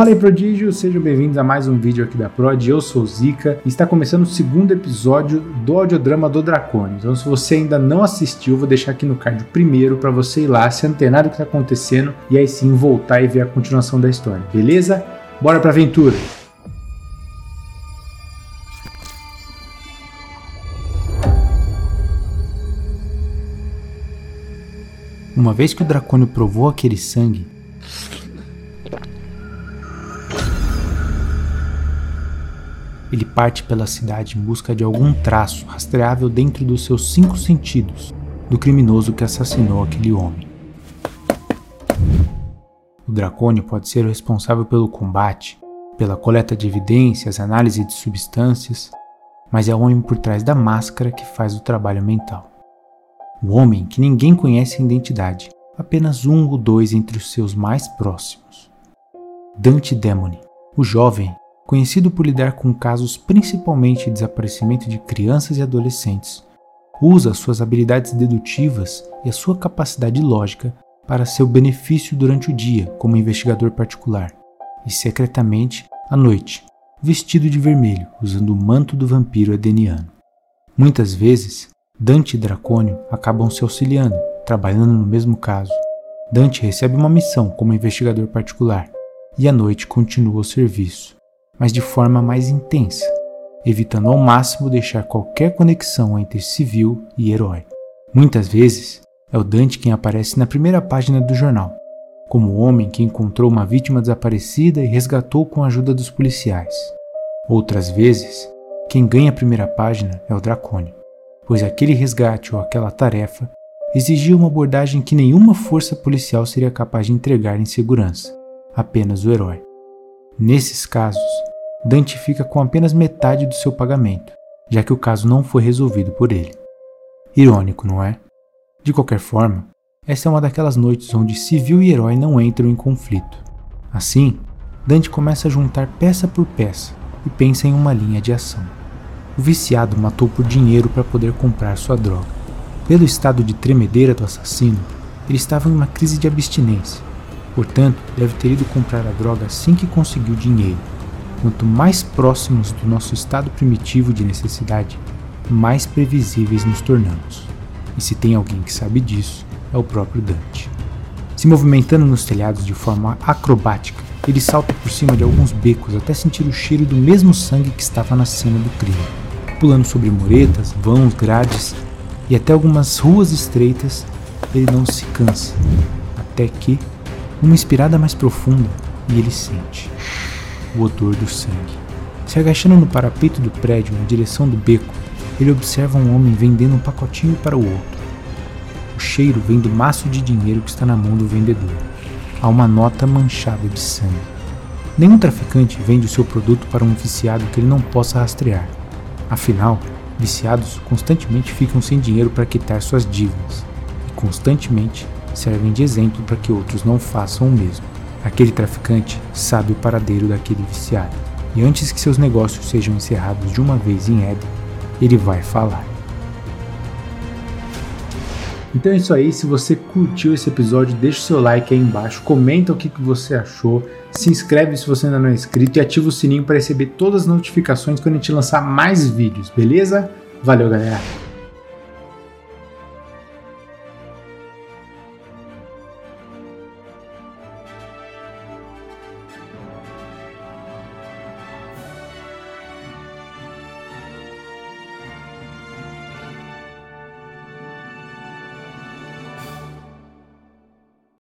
Fala aí, prodígio, sejam bem-vindos a mais um vídeo aqui da Prod. Eu sou o Zika e está começando o segundo episódio do audiodrama do Dracone. Então, se você ainda não assistiu, vou deixar aqui no card primeiro para você ir lá, se antenar do que está acontecendo e aí sim voltar e ver a continuação da história, beleza? Bora pra aventura! Uma vez que o Dracônio provou aquele sangue, ele parte pela cidade em busca de algum traço rastreável dentro dos seus cinco sentidos do criminoso que assassinou aquele homem. O Dracônio pode ser o responsável pelo combate, pela coleta de evidências, análise de substâncias, mas é o homem por trás da máscara que faz o trabalho mental. O homem que ninguém conhece a identidade, apenas um ou dois entre os seus mais próximos. Dante Demone, o jovem conhecido por lidar com casos principalmente de desaparecimento de crianças e adolescentes, usa suas habilidades dedutivas e a sua capacidade lógica para seu benefício durante o dia como investigador particular, e secretamente à noite, vestido de vermelho, usando o manto do vampiro edeniano. Muitas vezes, Dante e Dracônio acabam se auxiliando, trabalhando no mesmo caso. Dante recebe uma missão como investigador particular e à noite continua o serviço mas de forma mais intensa, evitando ao máximo deixar qualquer conexão entre civil e herói. Muitas vezes, é o Dante quem aparece na primeira página do jornal, como o homem que encontrou uma vítima desaparecida e resgatou com a ajuda dos policiais. Outras vezes, quem ganha a primeira página é o Dracone, pois aquele resgate ou aquela tarefa exigia uma abordagem que nenhuma força policial seria capaz de entregar em segurança, apenas o herói. Nesses casos, Dante fica com apenas metade do seu pagamento, já que o caso não foi resolvido por ele. Irônico, não é? De qualquer forma, essa é uma daquelas noites onde civil e herói não entram em conflito. Assim, Dante começa a juntar peça por peça e pensa em uma linha de ação. O viciado matou por dinheiro para poder comprar sua droga. Pelo estado de tremedeira do assassino, ele estava em uma crise de abstinência. Portanto, deve ter ido comprar a droga assim que conseguiu dinheiro Quanto mais próximos do nosso estado primitivo de necessidade, mais previsíveis nos tornamos. E se tem alguém que sabe disso, é o próprio Dante. Se movimentando nos telhados de forma acrobática, ele salta por cima de alguns becos até sentir o cheiro do mesmo sangue que estava na cena do crime. Pulando sobre muretas, vãos, grades e até algumas ruas estreitas, ele não se cansa, até que, uma inspirada mais profunda, e ele sente o odor do sangue. Se agachando no parapeito do prédio na direção do beco, ele observa um homem vendendo um pacotinho para o outro. O cheiro vem do maço de dinheiro que está na mão do vendedor. Há uma nota manchada de sangue. Nenhum traficante vende o seu produto para um viciado que ele não possa rastrear. Afinal, viciados constantemente ficam sem dinheiro para quitar suas dívidas e constantemente servem de exemplo para que outros não façam o mesmo. Aquele traficante sabe o paradeiro daquele viciado, e antes que seus negócios sejam encerrados de uma vez em Eden, ele vai falar. Então é isso aí, se você curtiu esse episódio, deixa o seu like aí embaixo, comenta o que, que você achou, se inscreve se você ainda não é inscrito e ativa o sininho para receber todas as notificações quando a gente lançar mais vídeos, beleza? Valeu galera!